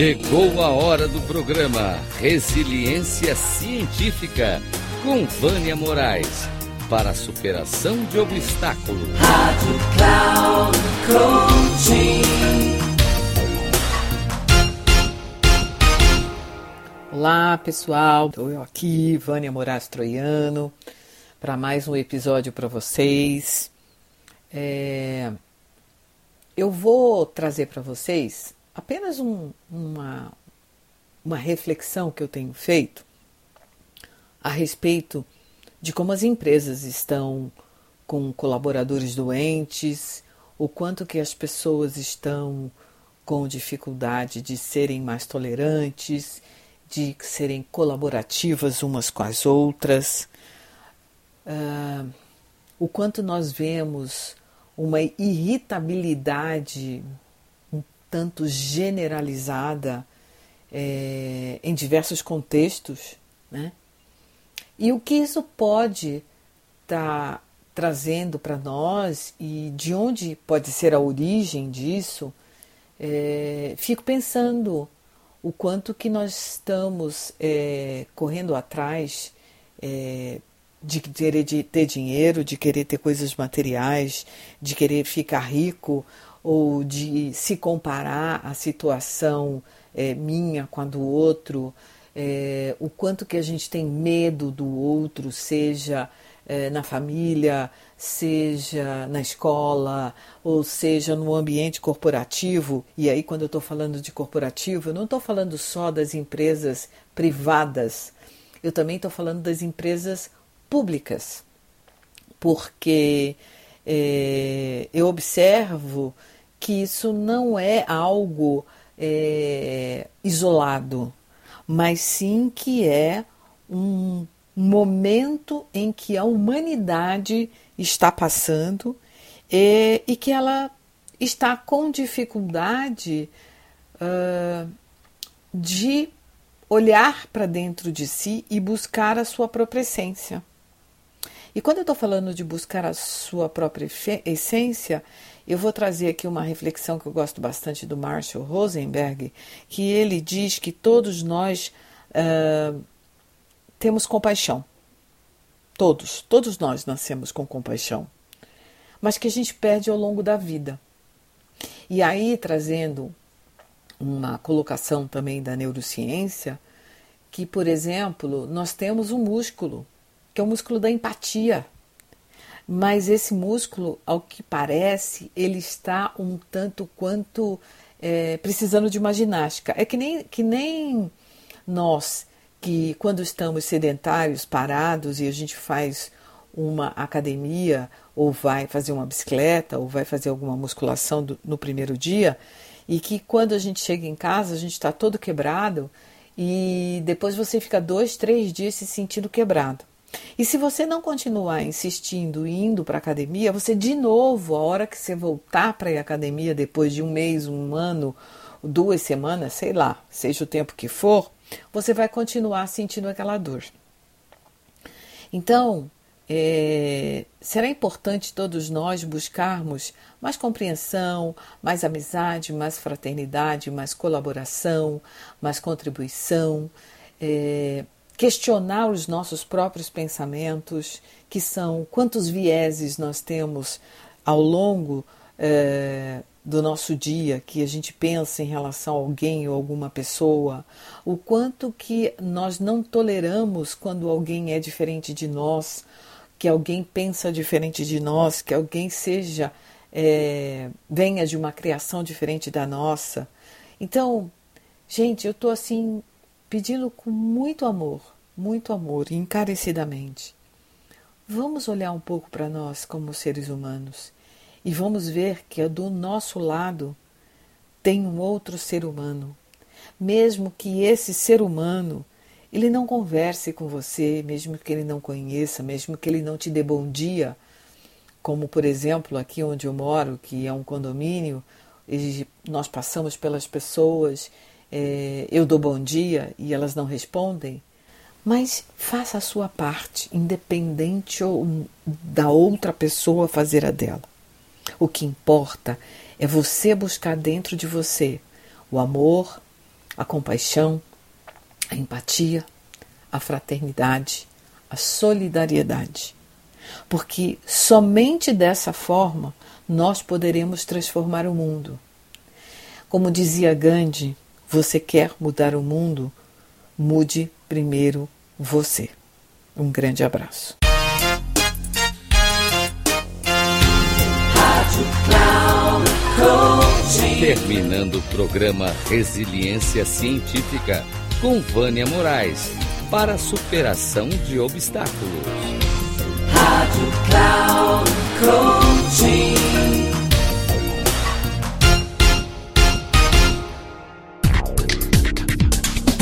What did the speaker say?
Chegou a hora do programa Resiliência Científica com Vânia Moraes para a superação de obstáculos. Rádio Cloud Coaching. Olá pessoal, estou eu aqui, Vânia Moraes Troiano, para mais um episódio para vocês. É... Eu vou trazer para vocês apenas um, uma, uma reflexão que eu tenho feito a respeito de como as empresas estão com colaboradores doentes, o quanto que as pessoas estão com dificuldade de serem mais tolerantes, de serem colaborativas umas com as outras, uh, o quanto nós vemos uma irritabilidade tanto generalizada é, em diversos contextos, né? E o que isso pode estar tá trazendo para nós e de onde pode ser a origem disso, é, fico pensando o quanto que nós estamos é, correndo atrás é, de querer ter dinheiro, de querer ter coisas materiais, de querer ficar rico ou de se comparar a situação é, minha com a do outro, é, o quanto que a gente tem medo do outro, seja é, na família, seja na escola, ou seja no ambiente corporativo. E aí, quando eu estou falando de corporativo, eu não estou falando só das empresas privadas, eu também estou falando das empresas públicas, porque é, eu observo que isso não é algo é, isolado, mas sim que é um momento em que a humanidade está passando e, e que ela está com dificuldade uh, de olhar para dentro de si e buscar a sua própria essência. E quando eu estou falando de buscar a sua própria essência, eu vou trazer aqui uma reflexão que eu gosto bastante do Marshall Rosenberg, que ele diz que todos nós uh, temos compaixão. Todos, todos nós nascemos com compaixão, mas que a gente perde ao longo da vida. E aí, trazendo uma colocação também da neurociência, que, por exemplo, nós temos um músculo, que é o músculo da empatia. Mas esse músculo, ao que parece, ele está um tanto quanto é, precisando de uma ginástica. É que nem, que nem nós, que quando estamos sedentários, parados, e a gente faz uma academia, ou vai fazer uma bicicleta, ou vai fazer alguma musculação do, no primeiro dia, e que quando a gente chega em casa, a gente está todo quebrado, e depois você fica dois, três dias se sentindo quebrado. E se você não continuar insistindo e indo para a academia, você de novo, a hora que você voltar para a academia depois de um mês, um ano, duas semanas, sei lá, seja o tempo que for, você vai continuar sentindo aquela dor. Então, é, será importante todos nós buscarmos mais compreensão, mais amizade, mais fraternidade, mais colaboração, mais contribuição. É, questionar os nossos próprios pensamentos, que são quantos vieses nós temos ao longo é, do nosso dia que a gente pensa em relação a alguém ou alguma pessoa, o quanto que nós não toleramos quando alguém é diferente de nós, que alguém pensa diferente de nós, que alguém seja é, venha de uma criação diferente da nossa. Então, gente, eu estou assim pedindo com muito amor, muito amor, encarecidamente. Vamos olhar um pouco para nós como seres humanos e vamos ver que do nosso lado tem um outro ser humano. Mesmo que esse ser humano ele não converse com você, mesmo que ele não conheça, mesmo que ele não te dê bom dia, como por exemplo aqui onde eu moro, que é um condomínio, nós passamos pelas pessoas é, eu dou bom dia e elas não respondem, mas faça a sua parte, independente da outra pessoa fazer a dela. O que importa é você buscar dentro de você o amor, a compaixão, a empatia, a fraternidade, a solidariedade. Porque somente dessa forma nós poderemos transformar o mundo. Como dizia Gandhi, você quer mudar o mundo? Mude primeiro você. Um grande abraço. Terminando o programa Resiliência Científica com Vânia Moraes para a superação de obstáculos. Rádio Cloud Coaching.